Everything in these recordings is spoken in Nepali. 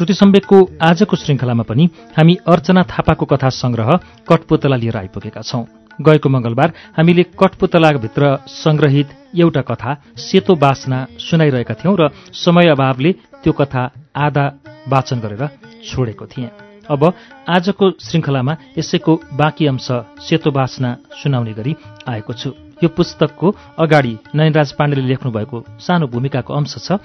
श्रुति सम्वेकको आजको श्रृङ्खलामा पनि हामी अर्चना थापाको कथा संग्रह कठपुतला लिएर आइपुगेका छौं। गएको मंगलबार हामीले कठपुतलाभित्र संग्रहित एउटा कथा सेतो बासना सुनाइरहेका थियौं र समय अभावले त्यो कथा आधा वाचन गरेर छोडेको थिएँ। अब आजको श्रृङ्खलामा यसैको बाँकी अंश सेतो बासना सुनाउने गरी आएको छु। यो पुस्तकको अगाडि नयनराज पाण्डेले लेख्नुभएको सानो भूमिकाको अंश छ।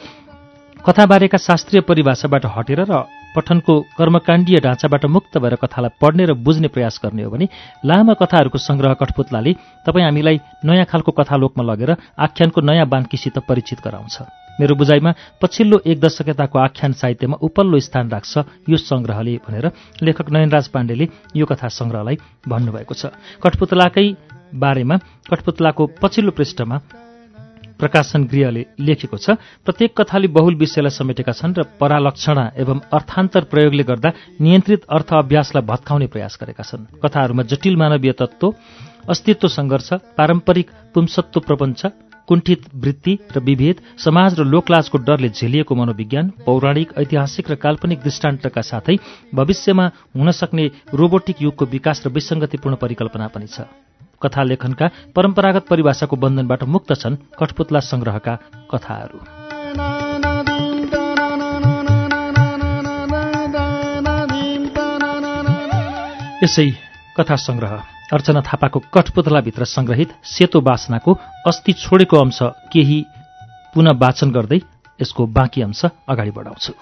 कथाबारेका शास्त्रीय परिभाषाबाट हटेर र पठनको कर्मकाण्डीय ढाँचाबाट मुक्त भएर कथालाई पढ्ने र बुझ्ने प्रयास गर्ने हो भने लामा कथाहरूको संग्रह कठपुतलाले तपाईँ हामीलाई नयाँ खालको कथालोकमा लगेर आख्यानको नयाँ बान्कीसित परिचित गराउँछ। मेरो बुझाइमा पछिल्लो एक दशकताको आख्यान साहित्यमा उपल्लो स्थान राख्छ यो संग्रहले भनेर लेखक नयनराज पाण्डेले यो कथा संग्रहलाई भन्नुभएको छ। कठपुतलाकै बारेमा कठपुतलाको पछिल्लो पृष्ठमा प्रकाशन गृहले लेखेको छ प्रत्येक कथाले बहुल विषयलाई समेटेका छन् र परालक्षणा एवं अर्थान्तर प्रयोगले गर्दा नियन्त्रित अर्थ अभ्यासलाई भत्काउने प्रयास गरेका छन्। कथाहरूमा जटिल मानवीय तत्त्व अस्तित्व सङ्घर्ष पारम्परिक पुंसत्व प्रपञ्च कुण्ठित वृत्ति र विभेद समाज र लोकलाजको डरले झेलिएको मनोविज्ञान पौराणिक ऐतिहासिक र काल्पनिक दृष्टान्तका साथै भविष्यमा हुन सक्ने रोबोटिक युगको विकास र विसङ्गतिपूर्ण परिकल्पना पनि छ। कथा लेखनका परम्परागत परिभाषाको बन्धनबाट मुक्त छन् कठपुतला संग्रहका कथाहरू। यसै कथा संग्रह अर्चना थापाको कठपुतलाभित्र संग्रहित सेतो बासनाको अस्ति छोडेको अंश केही पुनः वाचन गर्दै यसको बाँकी अंश अगाडि बढाउँछु।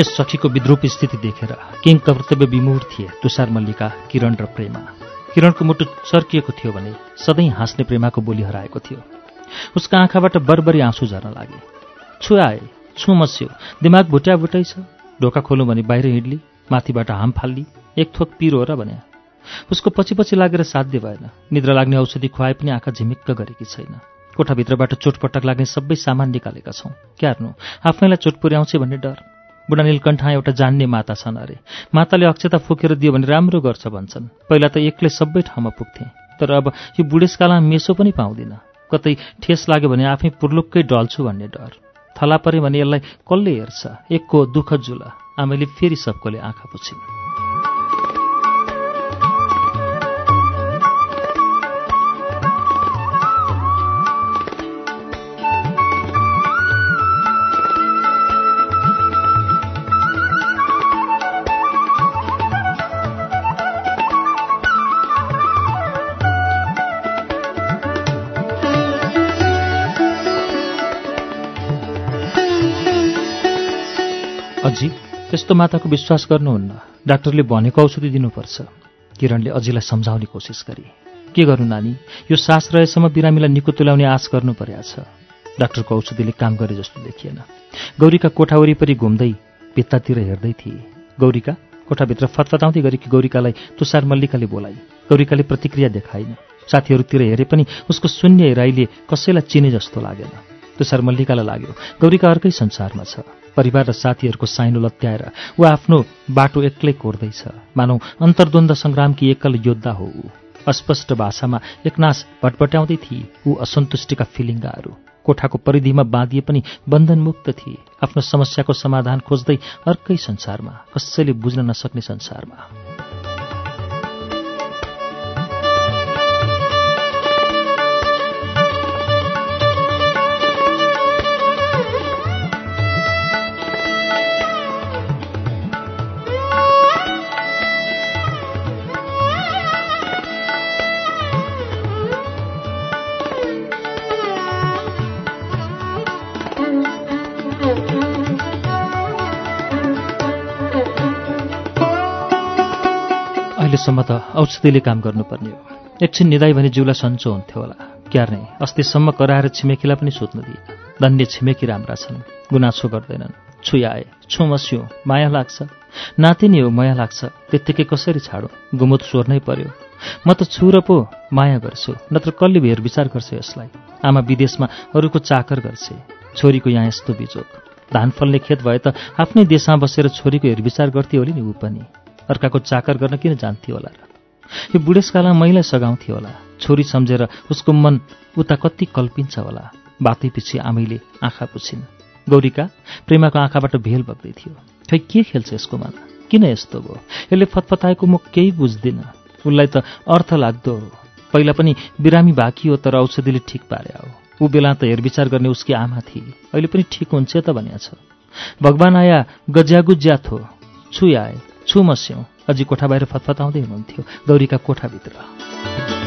अनन्य सखीको विद्रूप स्थिति देखेर किङ कर्तव्य विमूढ थिए। तुषार मल्लिका किरण र प्रेमा। किरणको मुटु चर्किएको थियो भने सधैँ हाँस्ने प्रेमाको बोली हराएको थियो। उसका आँखाबाट बरबरी आँसु झर्न लागे। छु आए छु मस्यो दिमाग भुट्या भुटाइ छ। ढोका खोलौँ भने बाहिर हिँड्ली माथिबाट हाम फाल्ली एक थोक पिरो र भने। उसको पछि पछि लागेर साध्य भएन। निद्रा लाग्ने औषधि खुवाए पनि आँखा झिमिक्क गरेकी छैन। कोठाभित्रबाट चोटपटक लाग्ने सबै सामान निकालेका छौँ। क्यार्नु आफैलाई चोट पुर्याउँछ भन्ने डर। बुढा नीलकण्ठा एउटा जान्ने माता छन् अरे। माताले अक्षता फुकेर दियो भने राम्रो गर्छ भन्छन्। पहिला त एक्लै सबै ठाउँमा पुग्थे। तर अब यो बुढेसकालमा मेसो पनि पाउँदिन। कतै ठेस लाग्यो भने आफै पुर्लुक्कै डल्छु भन्ने डर। थला परे भने यसलाई कसले हेर्छ? एकको दुःख जुल आमैले फेरि सबकोले आँखा पुछिन्। त्यस्तो माताको विश्वास गर्नुहुन्न। डाक्टरले भनेको औषधि दिनुपर्छ। किरणले अझीलाई सम्झाउने कोसिस गरे के गर्नु नानी? यो सास रहेसम्म बिरामीलाई निको तुल्याउने आश गर्नु पर्या छ। डाक्टरको औषधिले काम गरे जस्तो देखिएन। गौरीका कोठा वरिपरि घुम्दै भित्तातिर हेर्दै थिए। गौरीका कोठाभित्र फतफताउँदै गरेकी गौरीकालाई तुषार मल्लिकाले बोलाइ गौरीकाले प्रतिक्रिया देखाइन साथीहरूतिर हेरे पनि उसको शून्य हेराइले कसैलाई चिने जस्तो लागेन। तुषार मल्लिकालाई लाग्यो गौरीका अर्कै संसारमा छ। परिवार र साथीहरूको साइनो लत्याएर ऊ आफ्नो बाटो एक्लै कोर्दैछ। मानौ अन्तर्द्वन्द सङ्ग्रामकी एकल योद्धा हो ऊ। अस्पष्ट भाषामा एकनाश भटभट्याउँदै थिए ऊ असन्तुष्टिका फिलिङ्गाहरू। कोठाको परिधिमा बाँधिए पनि बन्धनमुक्त थिए। आफ्नो समस्याको समाधान खोज्दै अर्कै संसारमा कसैले बुझ्न नसक्ने संसारमा। बनेसम्म त औषधिले काम गर्नुपर्ने हो। एकछिन निदाई भने जिउलाई सन्चो हुन्थ्यो होला। क्यार्ने अस्तिसम्म कराएर छिमेकीलाई पनि सुत्नु दिए। धन्य छिमेकी राम्रा छन्। गुनासो गर्दैनन्। छुयाए छु मस्यो माया लाग्छ। नातिनी हो माया लाग्छ। त्यत्तिकै कसरी छाडो? गुमुत सोर्नै पर्यो। म त छु र पो माया गर्छु। नत्र कसले हेर विचार गर्छु यसलाई? आमा विदेशमा अरूको चाकर गर्छे। छोरीको यहाँ यस्तो बिजोग। धान फल्ने खेत भए त आफ्नै देशमा बसेर छोरीको हेरविचार गर्थे होली नि ऊ पनि। अर्काको चाकर गर्न किन जान्थ्यो होला र? यो बुढेसकालमा महिला सघाउँथ्यो होला। छोरी सम्झेर उसको मन उता कति कल्पिन्छ होला। बातै पछि आमैले आँखा पुछिन्। गौरीका प्रेमाको आँखाबाट भेल बग्दै थियो। खै के खेल्छ यसको मन? किन यस्तो भयो? यसले फतफताएको म केही बुझ्दिनँ। उसलाई त अर्थ लाग्दो हो। पहिला पनि बिरामी बाँकी हो तर औषधिले ठिक पारे हो। ऊ बेला त हेरविचार गर्ने उसकी आमा थिए। अहिले पनि ठिक हुन्छ त भनिया छ भगवान् आया गज्यागुज्या थो छु आए। छु मस्यौँ अझै कोठा बाहिर फतफताउँदै हुनुहुन्थ्यो। गौरीका कोठाभित्र।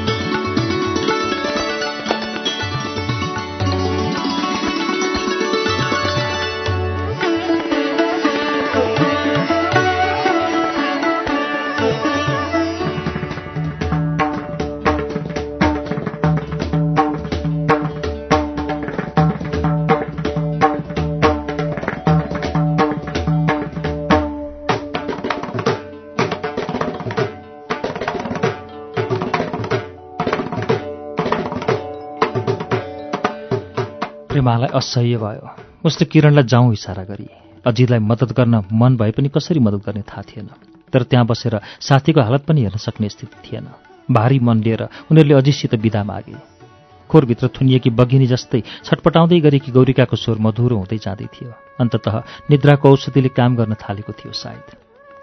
प्रेमालाई असह्य भयो। उसले किरणलाई जाउँ इसारा गरी अजितलाई मद्दत गर्न मन भए पनि कसरी मद्दत गर्ने थाहा थिएन। तर त्यहाँ बसेर साथीको हालत पनि हेर्न सक्ने स्थिति थिएन। भारी मन लिएर उनीहरूले अजितसित विदा मागे। खोरभित्र थुनिएकी बगिनी जस्तै छटपटाउँदै गरेकी गौरिकाको स्वर मधुरो हुँदै जाँदै थियो। अन्तत निद्राको औषधिले काम गर्न थालेको थियो सायद।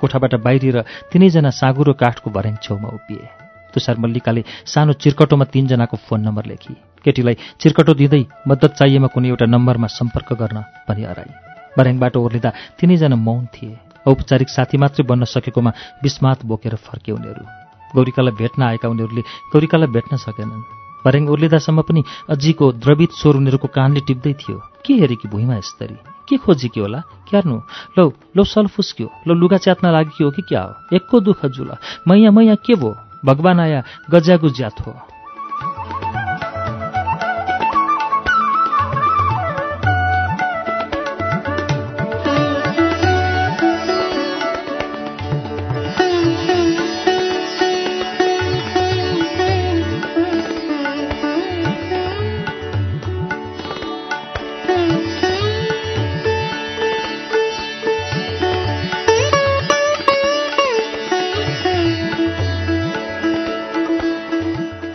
कोठाबाट बाहिरिएर तिनैजना साँगुरो काठको भर्याङ छेउमा उभिए। तुषार मल्लिकाले सानो चिर्कटोमा तीनजनाको फोन नम्बर लेखी। केटीलाई चिर्कटो दिँदै मद्दत चाहिएमा कुनै एउटा नम्बरमा सम्पर्क गर्न भनी हराई भर्याङबाट ओर्लिँदा तिनैजना मौन थिए। औपचारिक साथी मात्रै बन्न सकेकोमा विस्मात बोकेर फर्के उनीहरू। गौरिकालाई भेट्न आएका उनीहरूले गौरिकालाई भेट्न सकेनन्। भर्याङ ओर्लिँदासम्म पनि अजीको द्रवित स्वर उनीहरूको कानले टिप्दै थियो के हेरेकी भुइँमा यस्तरी? के खोजेकी होला? क्यार्नु लौ लौ सलफुस्क्यो लौ लुगा च्यात्न लागेकी हो कि क्या हो? एकको दुःख जुल। मैया मैया के भो भगवान आया गज्यागु ज्याथ हो।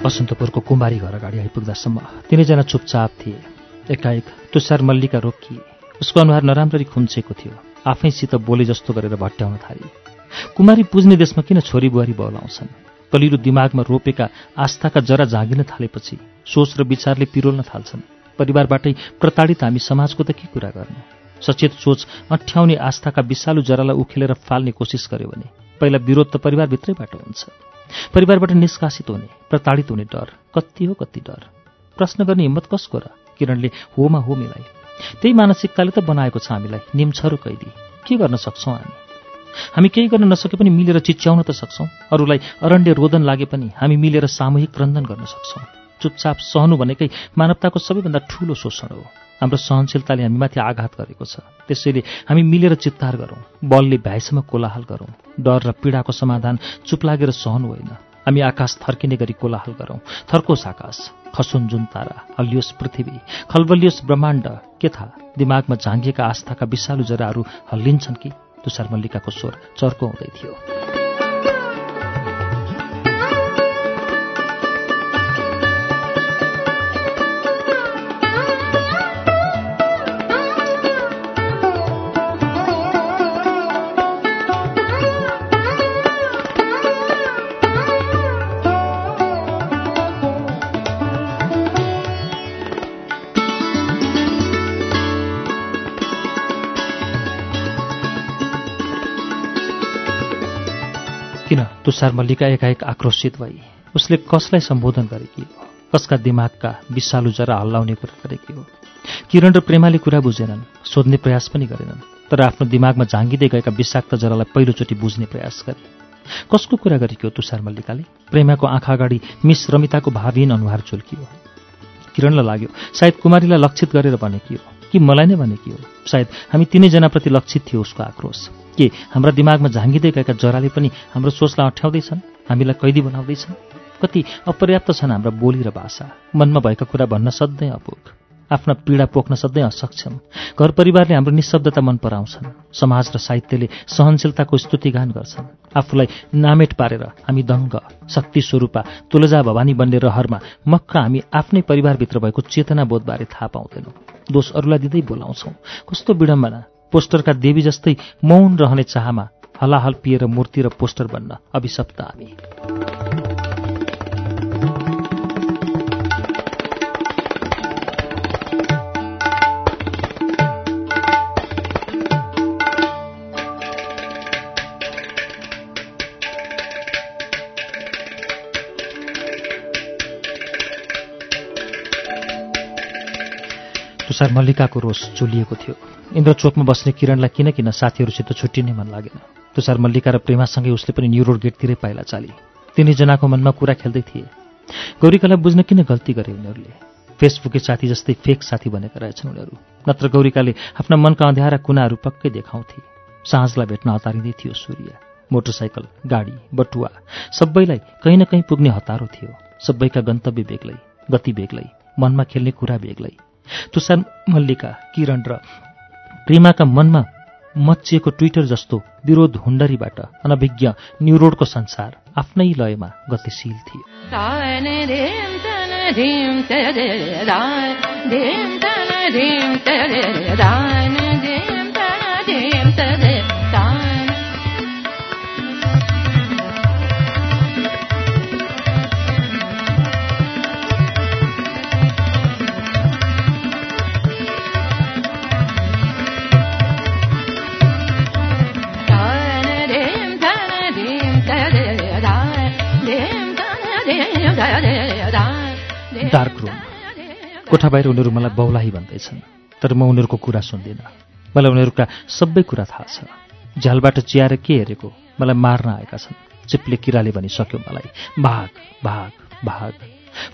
बसन्तपुरको कुमारी घर अगाडि आइपुग्दासम्म तिनैजना चुपचाप थिए। एकाएक तुषार मल्लिका रोकिए उसको अनुहार नराम्ररी खुम्चेको थियो। आफैसित बोले जस्तो गरेर भट्ट्याउन थाले। कुमारी पुज्ने देशमा किन छोरी बुहारी बहलाउँछन् कलिलो दिमागमा रोपेका आस्थाका जरा जागिन थालेपछि सोच र विचारले पिरोल्न थाल्छन्। परिवारबाटै प्रताडित हामी समाजको त के कुरा गर्नु? सचेत सोच अठ्याउने आस्थाका विषालु जरालाई उखेलेर फाल्ने कोसिस गर्यो भने पहिला विरोध त परिवारभित्रैबाट हुन्छ। परिवारबाट निष्कासित हुने प्रताडित हुने डर कति हो कति डर? प्रश्न गर्ने हिम्मत कसको र? किरणले होमा हो मिलाई। त्यही मानसिकताले त बनाएको छ हामीलाई निम्छरो कैदी। के गर्न सक्छौँ हामी? हामी केही गर्न नसके पनि मिलेर चिच्याउन त सक्छौँ। अरूलाई अरण्य रोदन लागे पनि हामी मिलेर सामूहिक क्रन्दन गर्न सक्छौँ। चुपचाप सहनु भनेकै मानवताको सबैभन्दा ठूलो शोषण हो। हाम्रो सहनशीलताले हामीमाथि आघात गरेको छ। त्यसैले हामी मिलेर चित्तार गरौँ बलले भ्याइसम्म कोलाहल गरौँ। डर र पीडाको समाधान चुप लागेर सहनु होइन। हामी आकाश थर्किने गरी कोलाहल गरौँ। थर्कोस् आकाश खसुन जुन तारा हलियोस् पृथ्वी खलबलियोस् ब्रह्माण्ड के थाहा? दिमागमा झाँगिएका आस्थाका विषालु जराहरू हल्लिन्छन् कि? तुषार मल्लिकाको स्वर चर्को हुँदै थियो। तुषार मल्लिका एकाएक आक्रोशित भई उसले कसलाई सम्बोधन गरेकी हो? कसका दिमागका विषालु जरा हल्लाउने कुरा गरेकी हो? किरण र प्रेमाले कुरा बुझेनन् सोध्ने प्रयास पनि गरेनन् तर आफ्नो दिमागमा झाँगिँदै गएका विषाक्त जरालाई पहिलोचोटि बुझ्ने प्रयास गरे। कसको कुरा गरेको तुषार मल्लिकाले? प्रेमाको आँखा अगाडि मिस रमिताको भावहीन अनुहार चुल्कियो। किरणलाई लाग्यो सायद कुमारीलाई लक्षित गरेर भनेकी हो। कि मलाई नै भनेकी हो? सायद हामी तिनैजनाप्रति लक्षित थियो उसको आक्रोश। के हाम्रा दिमागमा झाँगिँदै गएका जराले पनि हाम्रो सोचलाई अठ्याउँदैछन्? हामीलाई कैदी बनाउँदैछन्? कति अपर्याप्त छन् हाम्रा बोली र भाषा? मनमा भएका कुरा भन्न सधैँ अपुग। आफ्ना पीडा पोख्न सधैँ असक्षम। घर परिवारले हाम्रो निशब्दता मन पराउँछन्। समाज र साहित्यले सहनशीलताको स्तुतिगान गर्छन्। आफूलाई नामेट पारेर हामी दङ्ग शक्ति स्वरूपा तुलजा भवानी बन्ने रहरमा मक्का हामी आफ्नै परिवारभित्र भएको चेतनाबोधबारे थाहा पाउँदैनौँ। दोष अरूलाई दिँदै बोलाउँछौँ। कस्तो विडम्बना। पोस्टरका देवी जस्तै मौन रहने चाहमा हलाहल पिएर मूर्ति र पोस्टर बन्न अभिशप्त हामी। तुषार मल्लिकाको रोष चुलिएको थियो। इन्द्रचोकमा बस्ने किरणलाई किन किन साथीहरूसित छुट्टिने मन लागेन। तुषार मल्लिका र प्रेमासँगै उसले पनि न्यु रोड गेटतिरै पाइला चाली। तिनैजनाको मनमा कुरा खेल्दै थिए। गौरीकालाई बुझ्न किन गल्ती गरे उनीहरूले? फेसबुके साथी जस्तै फेक साथी बनेका रहेछन् उनीहरू। नत्र गौरीकाले आफ्ना मनका अँध्यारा कुनाहरू पक्कै देखाउँथे। साँझलाई भेट्न हतारिँदै थियो सूर्य। मोटरसाइकल गाडी बटुवा सबैलाई कहीँ न कहीँ पुग्ने हतारो थियो। सबैका गन्तव्य बेग्लै गति बेग्लै मनमा खेल्ने कुरा बेग्लै। तुषार मल्लिका किरण र प्रेमाका मनमा मचिएको ट्विटर जस्तो विरोध हुन्डरीबाट अनभिज्ञ न्युरोडको संसार आफ्नै लयमा गतिशील थियो डार्क रुम। कोठा बाहिर उनीहरू मलाई बौलाही भन्दैछन् तर म उनीहरूको कुरा सुन्दिनँ। मलाई उनीहरूका सबै कुरा थाहा छ। झ्यालबाट चियाएर के हेरेको? मलाई मार्न आएका छन्। चिप्ले किराले भनिसक्यो मलाई भाग भाग भाग।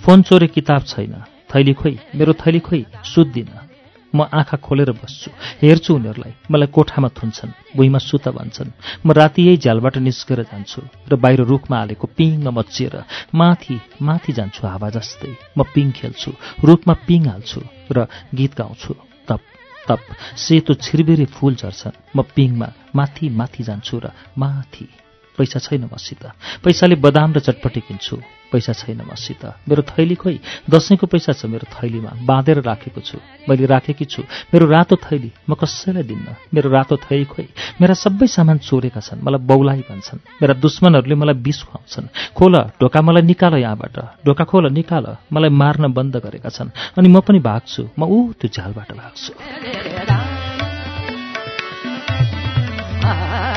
फोन चोरे किताब छैन। थैली खोइ मेरो थैली खोइ सुत्दिनँ। म आँखा खोलेर बस्छु। हेर्छु उनीहरूलाई। मलाई कोठामा थुन्छन् भुइँमा सुत भन्छन् म राति यही झ्यालबाट निस्केर जान्छु र बाहिर रुखमा हालेको पिङमा मचिएर माथि माथि जान्छु हावा जस्तै। म पिङ खेल्छु रुखमा पिङ हाल्छु र गीत गाउँछु। तप तप। सेतो छिरबिरे फुल झर्छन्। म पिङमा माथि माथि जान्छु र माथि। पैसा छैन मसित। पैसाले बदाम र चटपटी किन्छु पैसा छैन मसित। मेरो थैली खोइ दसैँको पैसा छ मेरो थैलीमा बाँधेर राखेको छु। मैले राखेकी छु मेरो रातो थैली म कसैलाई दिन्न? मेरो रातो थैली खोइ मेरा सबै सामान चोरेका छन् मलाई बौलाइ भन्छन्। मेरा दुश्मनहरूले मलाई बिस खुवाउँछन्। खोल ढोका मलाई निकाल यहाँबाट। ढोका खोल निकाल। मलाई मार्न बन्द गरेका छन्। अनि म पनि भाग्छु म ऊ त्यो झ्यालबाट भाग्छु।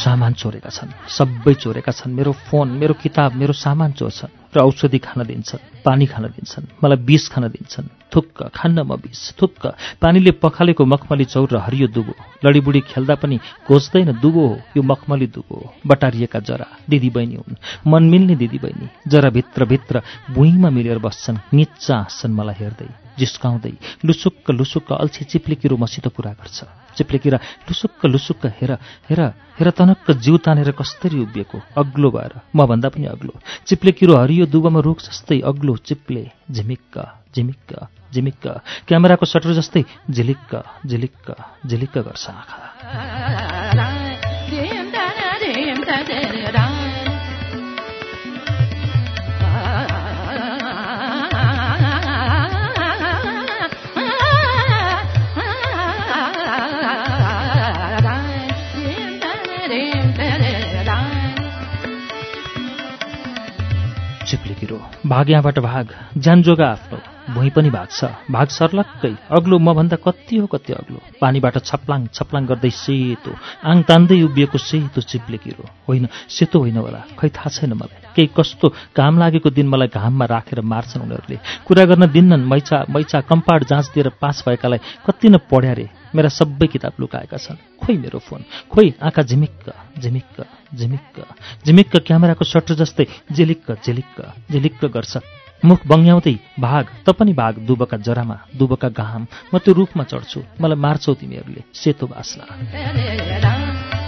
सामान चोरेका छन्। सबै चोरेका छन्। मेरो फोन मेरो किताब मेरो सामान चोर्छन् र औषधि खान दिन्छन् पानी खान दिन्छन् मलाई बिस खान दिन्छन्। थुक्क खान्न म बिस थुक्क। पानीले पखालेको मखमली चौर र हरियो दुबो। लडीबुडी खेल्दा पनि घोच्दैन दुबो हो यो मखमली दुबो हो। बटारिएका जरा दिदी बहिनी हुन्। मन मिल्ने दिदी बहिनी जरा भित्रभित्र भुइँमा मिलेर बस्छन्। निच्चा हाँस्छन् मलाई हेर्दै जिस्काउँदै। लुसुक्क लुसुक्क अल्छी चिप्ले किरो मसित कुरा गर्छ। चिप्ले किरा लुसुक्क लुसुक्क हेर हेर हेर तनक्क जिउ तानेर कस्तरी उभिएको। अग्लो भएर मभन्दा पनि अग्लो। चिप्ले किरो हरियो दुबोमा रुख जस्तै अग्लो चिप्ले झिमिक्क। झिमिक्क झिमिक्क। क्यामेराको सटर जस्तै झिलिक्क झिलिक्क झिलिक्क गर्छ आँखा। चिप्ले किरो भाग यहाँबाट भाग ज्यान जोगा आफ्नो। भुइँ पनि भाग्छ। भाग सर्लक्कै। अग्लो मभन्दा कति हो कति अग्लो। पानीबाट छप्लाङ छप्लाङ गर्दै सेतो। आङ तान्दै उभिएको सेतो चिप्लेकिरो होइन सेतो होइन होला। खै थाहा छैन मलाई। केही कस्तो घाम लागेको दिन मलाई घाममा राखेर मार्छन् उनीहरूले। कुरा गर्न दिन्नन् मैचा मैचा कम्पार्ड जाँच दिएर पास भएकालाई कति न पढ्या रे। मेरा सबै किताब लुकाएका छन्। खोइ मेरो फोन। खोइ आँखा झिमिक्क झिमिक्क झिमिक्क। झिमिक्क क्यामेराको सटर जस्तै झिलिक्क झिलिक्क झिलिक्क गर्छ। मुख बङ्ग्याउँदै भाग त पनि भाग दुबका जरामा दुबका घाम। म त्यो रुखमा चढ्छु। मलाई मार्छौ तिमीहरूले सेतो बास्ला।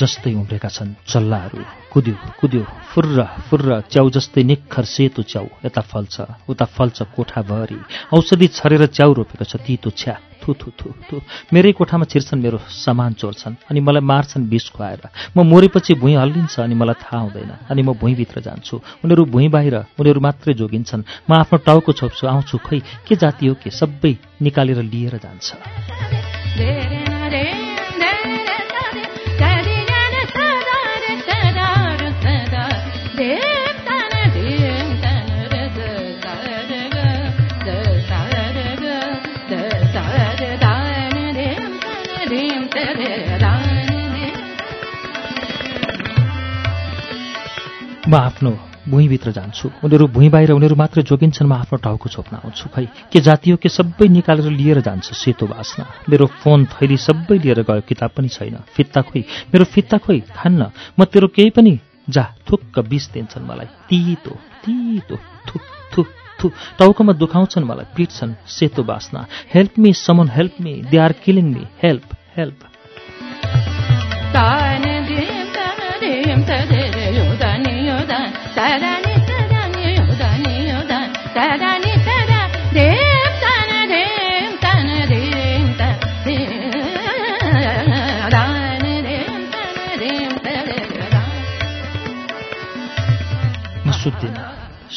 जस्तै उम्रेका छन्। चल्लाहरू कुद्यो कुद्यो फुर्र फुर्र च्याउ जस्तै निखर सेतो च्याउ यता फल्छ उता फल्छ कोठाभरि औषधि छरेर च्याउ रोपेको छ तितो छ्या थु थु थु थु। मेरै कोठामा छिर्छन् मेरो सामान चोर्छन् अनि मलाई मार्छन् विष खुवाएर। म मोरेपछि भुइँ हल्लिन्छ अनि मलाई थाहा हुँदैन अनि म भुइँभित्र जान्छु। उनीहरू भुइँ बाहिर उनीहरू मात्रै जोगिन्छन्। म आफ्नो टाउको छोप्छु आउँछु खै के जाति हो के सबै निकालेर लिएर जान्छ। म आफ्नो भुइँभित्र जान्छु। उनीहरू भुइँ बाहिर उनीहरू मात्रै जोगिन्छन् म आफ्नो टाउको छोप्न आउँछु। खै के जाति हो के सबै निकालेर लिएर जान्छ सेतो बास्ना? मेरो फोन थैली सबै लिएर गयो किताब पनि छैन। फित्ता खोइ मेरो फित्ता खोइ खान्न। म तेरो केही पनि जा थुक्क बिस दिन्छन् मलाई। तितो तितो थुक थुक थु टाउकोमा दुखाउँछन् मलाई पिट्छन् सेतो बास्ना। Help me someone help me they are killing me help help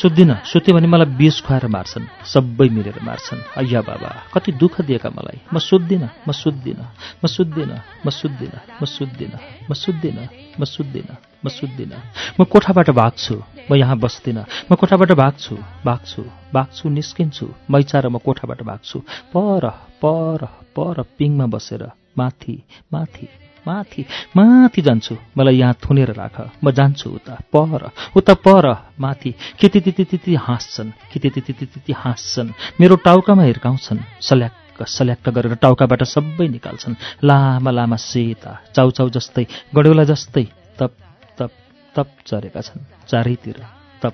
सुत्दिनँ सुत्यो भने मलाई बिस खुवाएर मार्छन् सबै मिलेर मार्छन्। अय्या बाबा कति दुःख दिएका मलाई। म सुत्दिनँ म सुत्दिनँ म सुत्दिनँ म सुत्दिनँ म सुत्दिनँ म सुत्दिनँ म सुत्दिनँ म सुत्दिनँ। म कोठाबाट भाग्छु म यहाँ बस्दिनँ। म कोठाबाट भाग्छु भाग्छु भाग्छु निस्किन्छु। मैचा र म कोठाबाट भाग्छु। पर पर पर पिङमा बसेर माथि माथि। माथि माथि जान्छु। मलाई यहाँ थुनेर राख। म जान्छु उता पर। उता पर माथि। कि त्यति त्यति हाँस्छन्। कि त्यति त्यति हाँस्छन्। मेरो टाउकामा हिर्काउँछन्। सल्याक्क सल्याक्क गरेर टाउकाबाट सबै निकाल्छन्। लामा लामा सेता चाउचाउ जस्तै गडौला जस्तै तप तप तप झरेका छन्। चारैतिर तप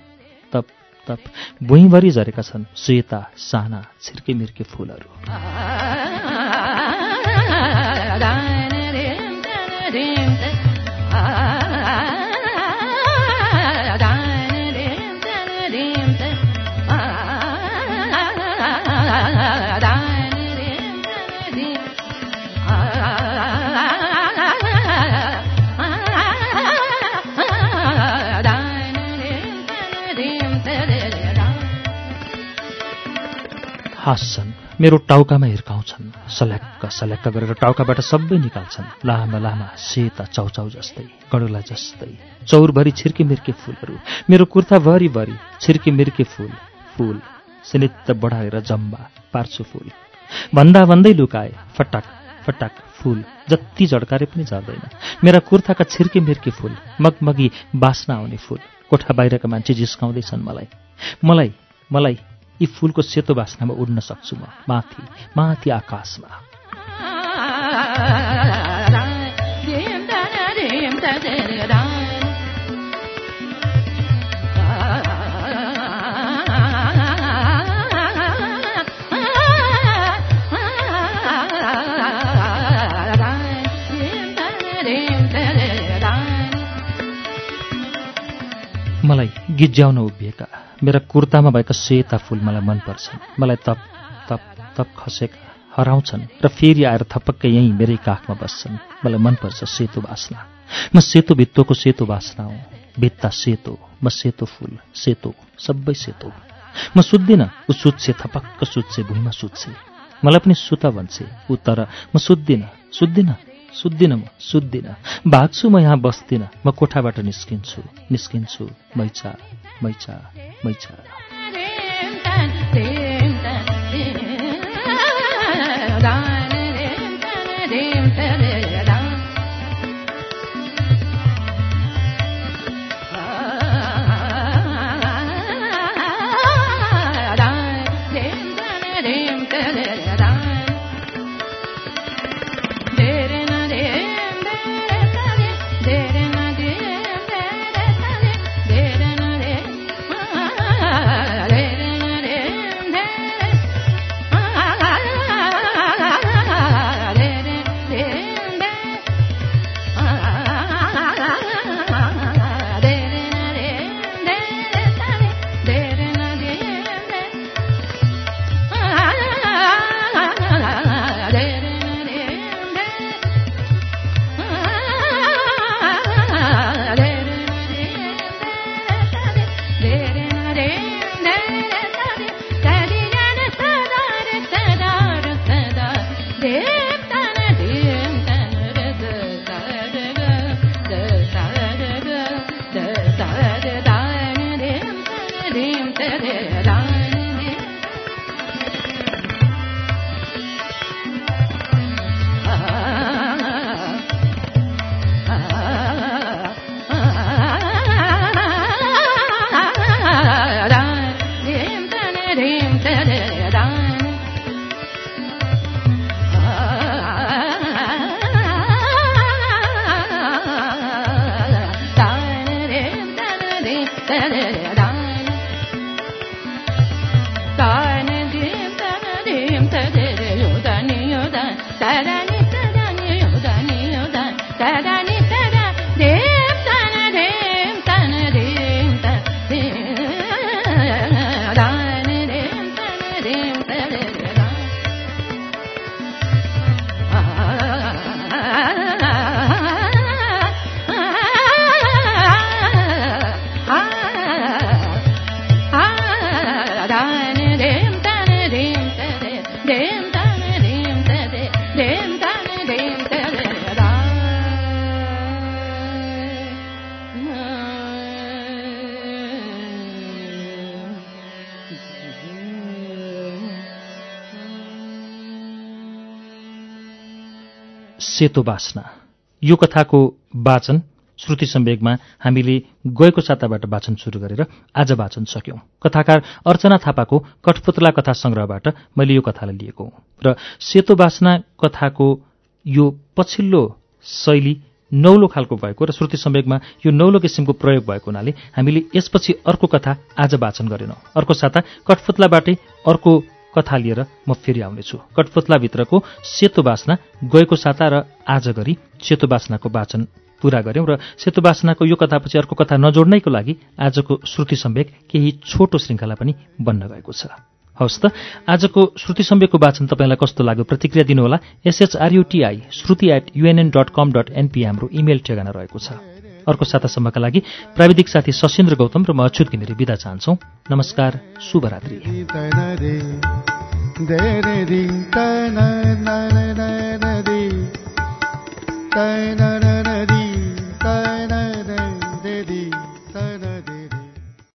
तप तप। भुइँभरि झरेका छन्। सेता साना छिर्के मिर्के फुलहरू। हाँस्छन् मेरो टाउकामा हिर्काउँछन्। सल्याक्क सल्याक्क गरेर टाउकाबाट सबै निकाल्छन्। लामा लामा सेता चाउचाउ जस्तै गडुला जस्तै चौरभरि छिर्की मिर्के फुलहरू। मेरो कुर्ताभरि भरि छिर्की मिर्के फुल फुल सिनित्त बढाएर जम्बा पार्छु फुल। भन्दा भन्दै लुकाए फटाक फटाक फुल जति झड्कारे पनि झर्दैन। मेरा कुर्ताका छिर्के मिर्के फुल मगमगी बास्ना आउने फुल कोठा बाहिरका मान्छे जिस्काउँदैछन् मलाई। मलाई मलाई यी फूलको सेतो बास्नामा उड्न सक्छु म। माथि माथि आकाशमा। मलाई गिज्याउन उभिएका। मेरा कुर्तामा भएका सेता फुल मलाई मनपर्छन्। मलाई तप तप तप खसेका हराउँछन् र फेरि आएर थपक्कै यहीँ मेरै काखमा बस्छन्। मलाई मनपर्छ सेतो बास्ना। म सेतो भित्तोको सेतो बास्ना हुँ। भित्ता सेतो म सेतो फुल सेतो सबै सेतो म सुत्दिनँ। ऊ सुत्छे थपक्क सुत्छे भुइँमा सुत्छे मलाई पनि सुत भन्छे। ऊ तर म सुत्दिनँ। सुत्दिनँ। सुत्दिनँ म सुत्दिनँ भाग्छु म यहाँ बस्दिनँ म कोठाबाट निस्किन्छु निस्किन्छु मैचा मैचा मैचा सेतो बास्ना। यो कथाको वाचन श्रुति सम्वेगमा हामीले गएको साताबाट वाचन सुरु गरेर आज वाचन सक्यौं। कथाकार अर्चना थापाको कठपुतला कथा संग्रहबाट मैले यो कथालाई लिएको हुँ। र सेतो बास्ना कथाको यो पछिल्लो शैली नौलो खालको भएको र श्रुति सम्वेगमा यो नौलो किसिमको प्रयोग भएको हुनाले हामीले यसपछि अर्को कथा आज वाचन गरेनौं। अर्को साता कठपुतलाबाटै अर्को कथा लिएर म फेरि आउनेछु। कठपुतलाभित्रको सेतो बास्ना गएको साता र आज गरी सेतो बास्नाको वाचन पूरा गर्यौं र सेतो बास्नाको यो कथापछि अर्को कथा नजोड्नैको लागि आजको श्रुति सम्वेक केही छोटो श्रृङ्खला पनि बन्न गएको छ। हवस् त आजको श्रुति सम्वेकको वाचन तपाईँलाई कस्तो लाग्यो प्रतिक्रिया दिनुहोला? SHRUTI Shruti at UNN dot com dot NP हाम्रो इमेल ठेगाना रहेको छ। अर्को सातासम्मका लागि प्राविधिक साथी सशेन्द्र गौतम र म अच्युत घिमिरे विदा चाहन्छौ नमस्कार शुभरात्रि